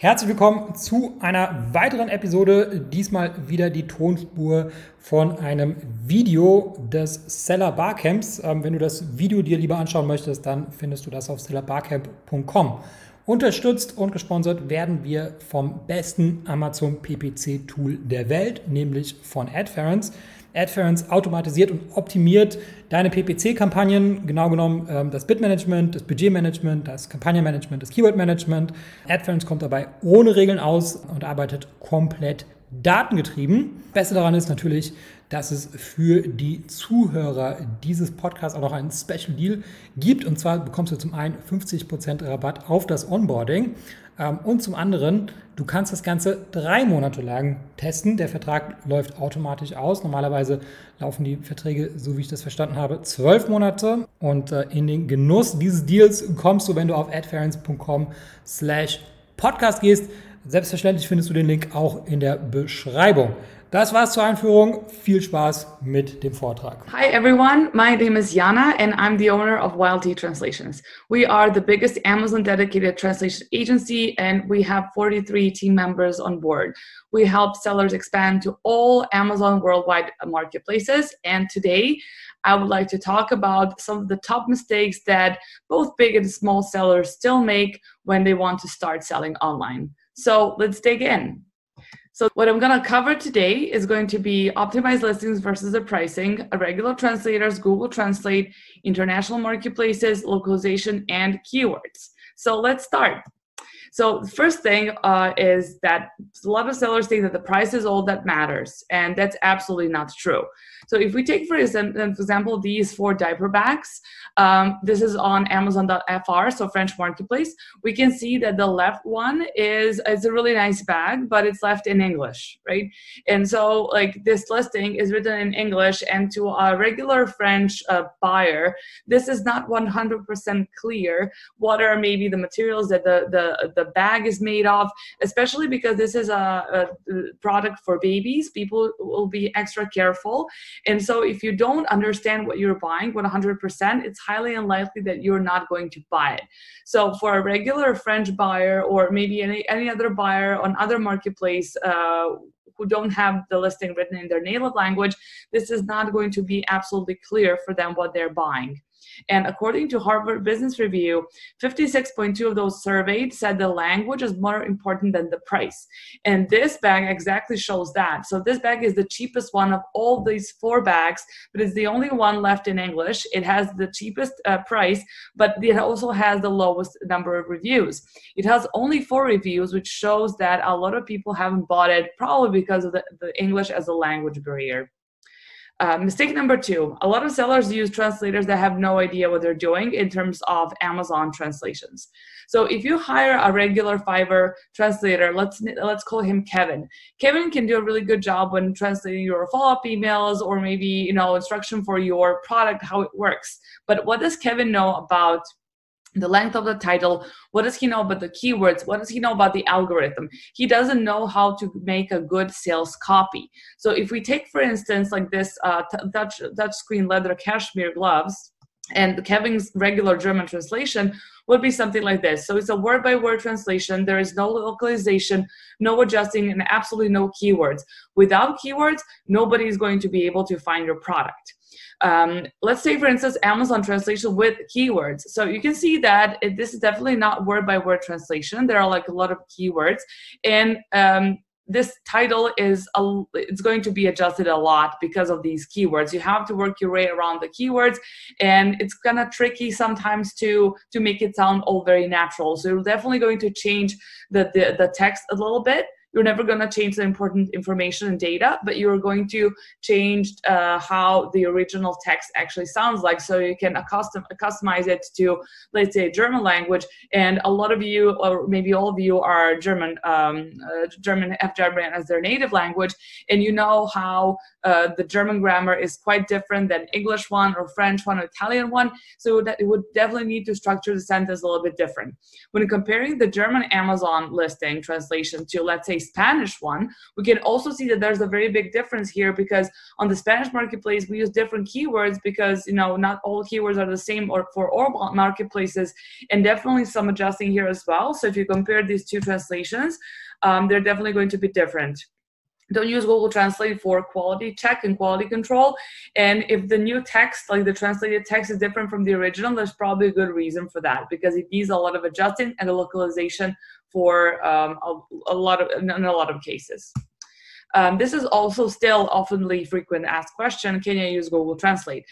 Herzlich willkommen zu einer weiteren Episode. Diesmal wieder die Tonspur von einem Video des Seller Barcamps. Ähm, wenn du das Video dir lieber anschauen möchtest, dann findest du das auf sellerbarcamp.com. Unterstützt und gesponsert werden wir vom besten Amazon PPC Tool der Welt, nämlich von Adference. Adference automatisiert und optimiert deine PPC-Kampagnen, genau genommen ähm, das Bitmanagement, das Budgetmanagement, das Kampagnenmanagement, das Keywordmanagement. Adference kommt dabei ohne Regeln aus und arbeitet komplett datengetrieben. Beste daran ist natürlich, dass es für die Zuhörer dieses Podcasts auch noch einen Special Deal gibt. Und zwar bekommst du zum einen 50% Rabatt auf das Onboarding ähm, und zum anderen, du kannst das Ganze drei Monate lang testen. Der Vertrag läuft automatisch aus. Normalerweise laufen die Verträge, so wie ich das verstanden habe, zwölf Monate. Und äh, in den Genuss dieses Deals kommst du, wenn du auf adference.com slash podcast gehst. Selbstverständlich findest du den Link auch in der Beschreibung. Das war's zur Einführung. Viel Spaß mit dem Vortrag. Hi everyone, my name is Jana and I'm the owner of YLT Translations. We are the biggest Amazon dedicated translation agency and we have 43 team members on board. We help sellers expand to all Amazon worldwide marketplaces and today I would like to talk about some of the top mistakes that both big and small sellers still make when they want to start selling online. So let's dig in. So what I'm going to cover today is going to be optimized listings versus the pricing, irregular translators, Google Translate, international marketplaces, localization, and keywords. So let's start. So the first thing uh, is that a lot of sellers think that the price is all that matters, and that's absolutely not true. So if we take, for example, these four diaper bags, um, this is on Amazon.fr, so French marketplace. We can see that the left one is it's a really nice bag, but it's left in English, right? And so like this listing is written in English, and to a regular French uh, buyer, this is not 100% clear what are maybe the materials that the the the bag is made of, especially because this is a, a product for babies. People will be extra careful and so if you don't understand what you're buying 100%, it's highly unlikely that you're not going to buy it. So for a regular French buyer or maybe any, any other buyer on other marketplace uh, who don't have the listing written in their native language, this is not going to be absolutely clear for them what they're buying. And according to Harvard Business Review, 56.2 of those surveyed said the language is more important than the price. And this bag exactly shows that. So this bag is the cheapest one of all these four bags, but it's the only one left in English. It has the cheapest uh, price, but it also has the lowest number of reviews. It has only four reviews, which shows that a lot of people haven't bought it, probably because of the, the English as a language barrier. Uh, mistake number two a lot of sellers use translators that have no idea what they're doing in terms of Amazon translations. So if you hire a regular Fiverr translator, let's let's call him Kevin. Kevin can do a really good job when translating your follow-up emails or maybe you know instruction for your product, how it works. But what does Kevin know about the length of the title what does he know about the keywords what does he know about the algorithm? He doesn't know how to make a good sales copy. So if we take for instance like this uh, touch touch screen leather cashmere gloves and kevin's regular german translation would be something like this. So it's a word by word translation. There is no localization no adjusting and absolutely no keywords. Without keywords nobody is going to be able to find your product um, let's say, for instance, Amazon translation with keywords. So you can see that it, this is definitely not word by word translation. There are like a lot of keywords. And um, this title is a, it's going to be adjusted a lot because of these keywords you have to work your way around the keywords and it's kind of tricky sometimes to to make it sound all very natural so you're definitely going to change the the, the text a little bit you're never going to change the important information and data, but you're going to change uh, how the original text actually sounds like. So you can custom, customize it to, let's say, German language. And a lot of you, or maybe all of you, are German, um, uh, German have German as their native language, and you know how uh, the German grammar is quite different than English one or French one or Italian one. So that it would definitely need to structure the sentence a little bit different. When comparing the German Amazon listing translation to, let's say, Spanish one, we can also see that there's a very big difference here because on the Spanish marketplace, we use different keywords because, you know, not all keywords are the same or for all marketplaces and definitely some adjusting here as well. So if you compare these two translations, um, they're definitely going to be different don't use Google Translate for quality check and quality control. And if the new text, like the translated text, is different from the original, there's probably a good reason for that because it needs a lot of adjusting and a localization for um, a, a, lot of in a lot of cases. Um, this is also still oftenly frequent asked question: Can I use Google Translate?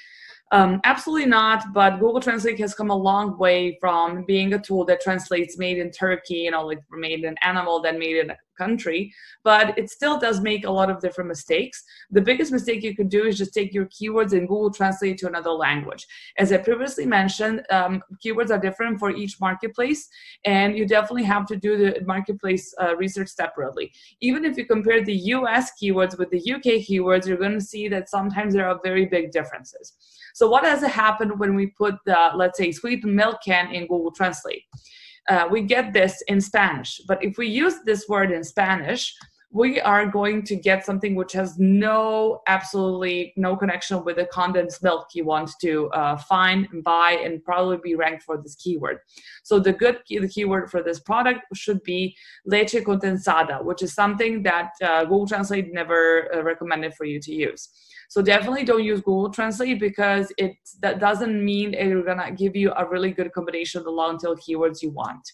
Um, absolutely not, but Google Translate has come a long way from being a tool that translates made in Turkey, you know, like made in animal, then made in country, but it still does make a lot of different mistakes. The biggest mistake you could do is just take your keywords and Google Translate to another language. As I previously mentioned, um, keywords are different for each marketplace, and you definitely have to do the marketplace uh, research separately. Even if you compare the US keywords with the UK keywords, you're going to see that sometimes there are very big differences. So what has happened when we put the, let's say, sweet milk can in Google Translate? Uh, we get this in Spanish. But if we use this word in Spanish, we are going to get something which has no, absolutely no connection with the condensed milk you want to uh, find and buy and probably be ranked for this keyword. So the good key, the keyword for this product should be leche condensada, which is something that uh, Google Translate never uh, recommended for you to use. So definitely don't use Google Translate because it that doesn't mean it's gonna give you a really good combination of the long tail keywords you want.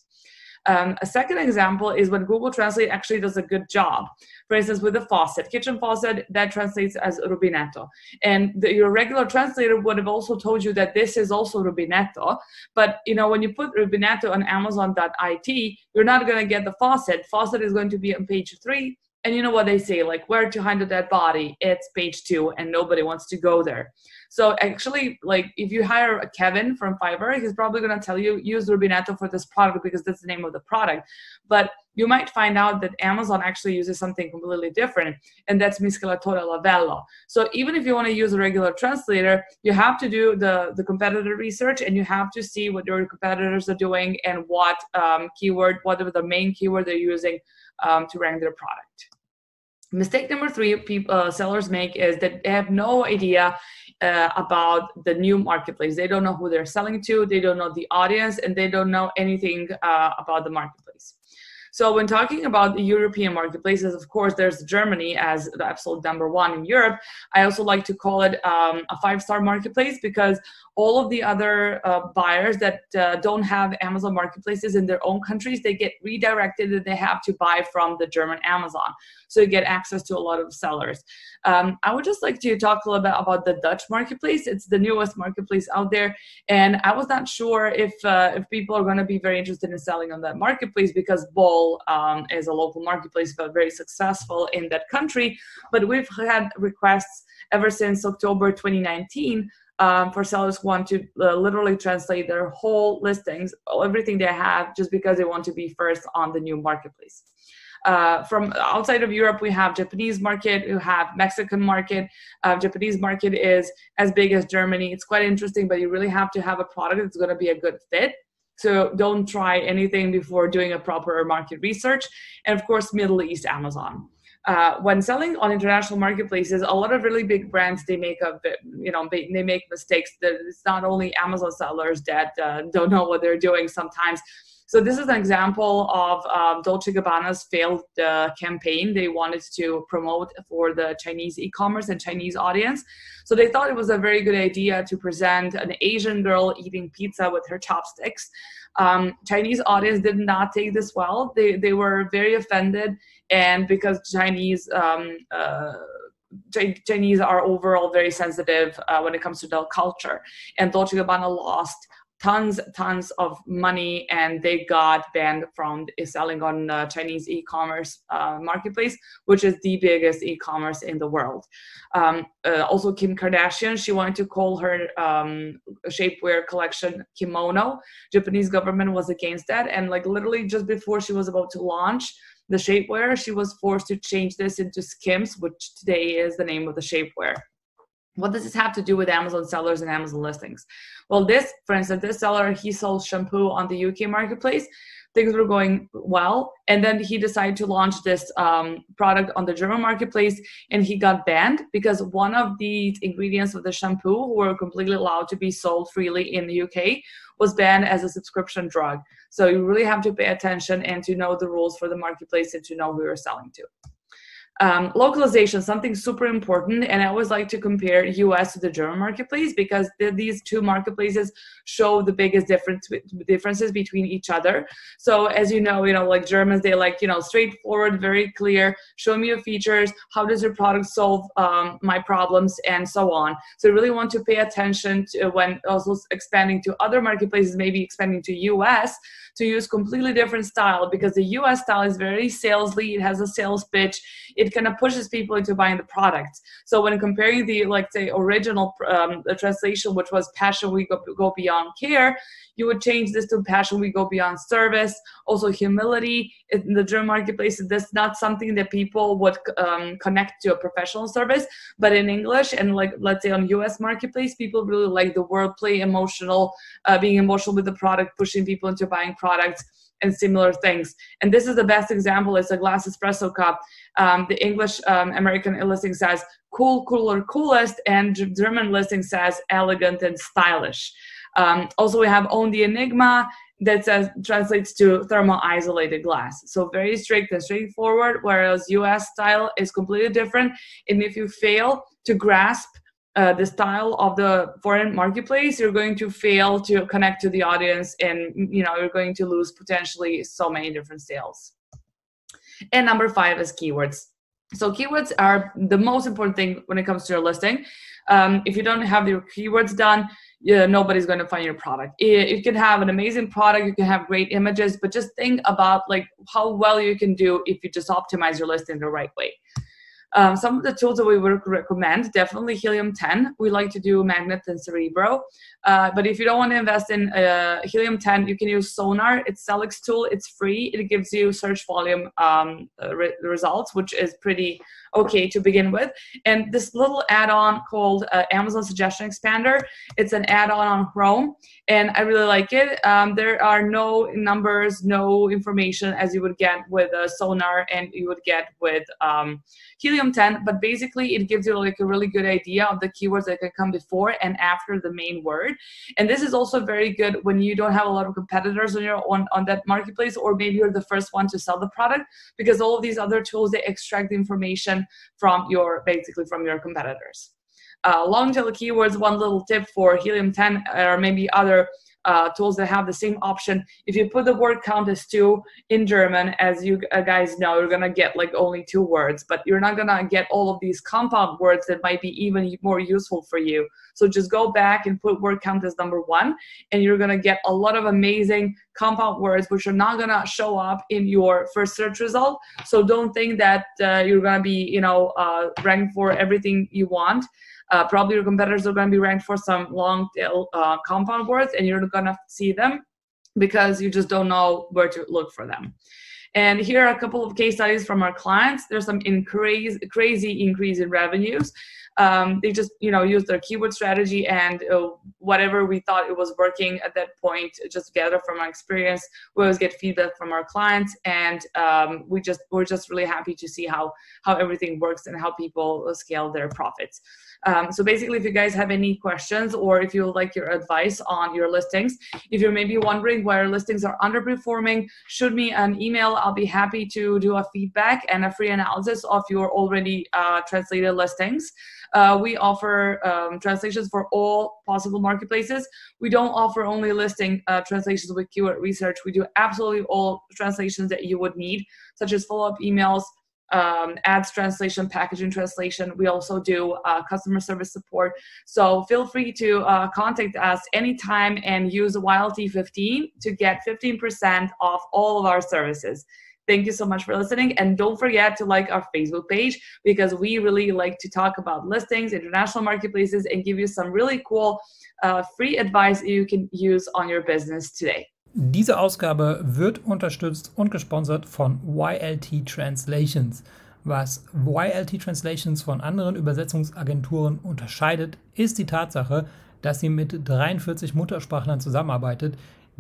Um, a second example is when Google Translate actually does a good job. For instance, with the faucet, kitchen faucet, that translates as rubinetto. And the, your regular translator would have also told you that this is also rubinetto. But you know, when you put rubinetto on Amazon.it, you're not going to get the faucet. Faucet is going to be on page three and you know what they say like where to hide a dead body? It's page two and nobody wants to go there. So actually like if you hire a kevin from fiverr he's probably going to tell you use rubinetto for this product because that's the name of the product. But you might find out that amazon actually uses something completely different and that's miscelatore lavello so even if you want to use a regular translator you have to do the the competitor research and you have to see what your competitors are doing and what um, keyword what are the main keyword they're using um, to rank their product Mistake number three people, uh, sellers make is that they have no idea uh, about the new marketplace. They don't know who they're selling to, they don't know the audience, and they don't know anything uh, about the marketplace. So when talking about the European marketplaces, of course, there's Germany as the absolute number one in Europe. I also like to call it um, a five-star marketplace because all of the other uh, buyers that uh, don't have Amazon marketplaces in their own countries, they get redirected and they have to buy from the German Amazon. So you get access to a lot of sellers. Um, I would just like to talk a little bit about the Dutch marketplace. It's the newest marketplace out there, and I was not sure if uh, if people are going to be very interested in selling on that marketplace because Bol um, is a local marketplace, but very successful in that country. But we've had requests ever since October 2019 um, for sellers who want to uh, literally translate their whole listings, everything they have, just because they want to be first on the new marketplace. Uh, from outside of Europe, we have Japanese market, we have Mexican market. Uh, Japanese market is as big as Germany. It's quite interesting, but you really have to have a product that's going to be a good fit. So don't try anything before doing a proper market research. And of course, Middle East, Amazon uh, when selling on international marketplaces, a lot of really big brands they make a you know they, they make mistakes. It's not only Amazon sellers that uh, don't know what they're doing sometimes. So this is an example of um, Dolce Gabbana's failed uh, campaign. They wanted to promote for the Chinese e-commerce and Chinese audience. So they thought it was a very good idea to present an Asian girl eating pizza with her chopsticks. Um, Chinese audience did not take this well. They they were very offended, and because Chinese. Um, uh, Chinese are overall very sensitive uh, when it comes to their culture, and Dolce Gabbana lost tons tons of money and they got banned from selling on uh, chinese e-commerce uh, marketplace which is the biggest e-commerce in the world um, uh, also kim kardashian she wanted to call her um, shapewear collection kimono japanese government was against that and like literally just before she was about to launch the shapewear she was forced to change this into skims which today is the name of the shapewear what does this have to do with Amazon sellers and Amazon listings? Well, this, for instance, this seller, he sold shampoo on the UK marketplace. Things were going well. And then he decided to launch this um, product on the german marketplace and he got banned because one of the ingredients of the shampoo were completely allowed to be sold freely in the uk was banned as a subscription drug. So you really have to pay attention and to know the rules for the marketplace and to know who you're selling to um, localization, something super important, and I always like to compare US to the German marketplace because these two marketplaces show the biggest difference differences between each other. So as you know, you know, like Germans, they like you know straightforward, very clear. Show me your features. How does your product solve um, my problems, and so on. So really want to pay attention to when also expanding to other marketplaces, maybe expanding to US, to use completely different style because the US style is very salesly. It has a sales pitch it kind of pushes people into buying the product. So when comparing the like say original um, translation, which was passion we go, go beyond care, you would change this to passion we go beyond service. Also humility in the German marketplace. That's not something that people would um, connect to a professional service, but in English and like let's say on US marketplace, people really like the wordplay, emotional, uh, being emotional with the product, pushing people into buying products and similar things. And this is the best example. It's a glass espresso cup. Um, the English um, American listing says cool, cooler, coolest, and German listing says elegant and stylish. Um, also, we have own the Enigma that says translates to thermal isolated glass. So very strict and straightforward, whereas US style is completely different. And if you fail to grasp uh, the style of the foreign marketplace, you're going to fail to connect to the audience, and you know you're going to lose potentially so many different sales. And number five is keywords. So keywords are the most important thing when it comes to your listing. Um, if you don't have your keywords done, nobody's going to find your product. You can have an amazing product, you can have great images, but just think about like how well you can do if you just optimize your listing the right way. Um, some of the tools that we would recommend, definitely Helium 10. We like to do Magnet and Cerebro. Uh, but if you don't want to invest in uh, Helium 10, you can use Sonar. It's Sellics tool. It's free. It gives you search volume um, re- results, which is pretty okay to begin with. And this little add-on called uh, Amazon Suggestion Expander, it's an add-on on Chrome, and I really like it. Um, there are no numbers, no information as you would get with a Sonar and you would get with um, Helium 10, but basically it gives you like a really good idea of the keywords that can come before and after the main word. And this is also very good when you don't have a lot of competitors on your on, on that marketplace, or maybe you're the first one to sell the product because all of these other tools they extract the information from your basically from your competitors. Uh, long tail keywords, one little tip for Helium 10 or maybe other uh, tools that have the same option. If you put the word count as two in German, as you uh, guys know, you're gonna get like only two words, but you're not gonna get all of these compound words that might be even more useful for you. So just go back and put word count as number one, and you're gonna get a lot of amazing compound words which are not gonna show up in your first search result. So don't think that uh, you're gonna be, you know, uh, ranked for everything you want. Uh, probably your competitors are going to be ranked for some long tail uh, compound words, and you're going to see them because you just don't know where to look for them. And here are a couple of case studies from our clients. There's some in crazy, crazy increase in revenues. Um, they just, you know, use their keyword strategy and uh, whatever we thought it was working at that point, just gather from our experience. We always get feedback from our clients, and um, we just we're just really happy to see how how everything works and how people scale their profits. Um, so basically, if you guys have any questions or if you like your advice on your listings, if you're maybe wondering why your listings are underperforming, shoot me an email. I'll be happy to do a feedback and a free analysis of your already uh, translated listings. Uh, we offer um, translations for all possible marketplaces. We don't offer only listing uh, translations with keyword research. We do absolutely all translations that you would need, such as follow up emails, um, ads translation, packaging translation. We also do uh, customer service support. So feel free to uh, contact us anytime and use YLT15 to get 15% off all of our services. Thank you so much for listening. And don't forget to like our Facebook page because we really like to talk about listings, international marketplaces, and give you some really cool uh, free advice you can use on your business today. Diese Ausgabe wird unterstützt und gesponsert von YLT Translations. Was YLT Translations von anderen Übersetzungsagenturen unterscheidet, ist die Tatsache, dass sie mit 43 Muttersprachlern zusammenarbeitet,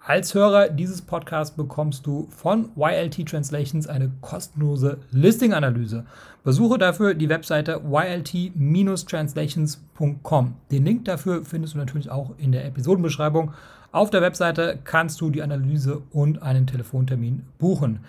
Als Hörer dieses Podcasts bekommst du von YLT Translations eine kostenlose Listing-Analyse. Besuche dafür die Webseite ylt-translations.com. Den Link dafür findest du natürlich auch in der Episodenbeschreibung. Auf der Webseite kannst du die Analyse und einen Telefontermin buchen.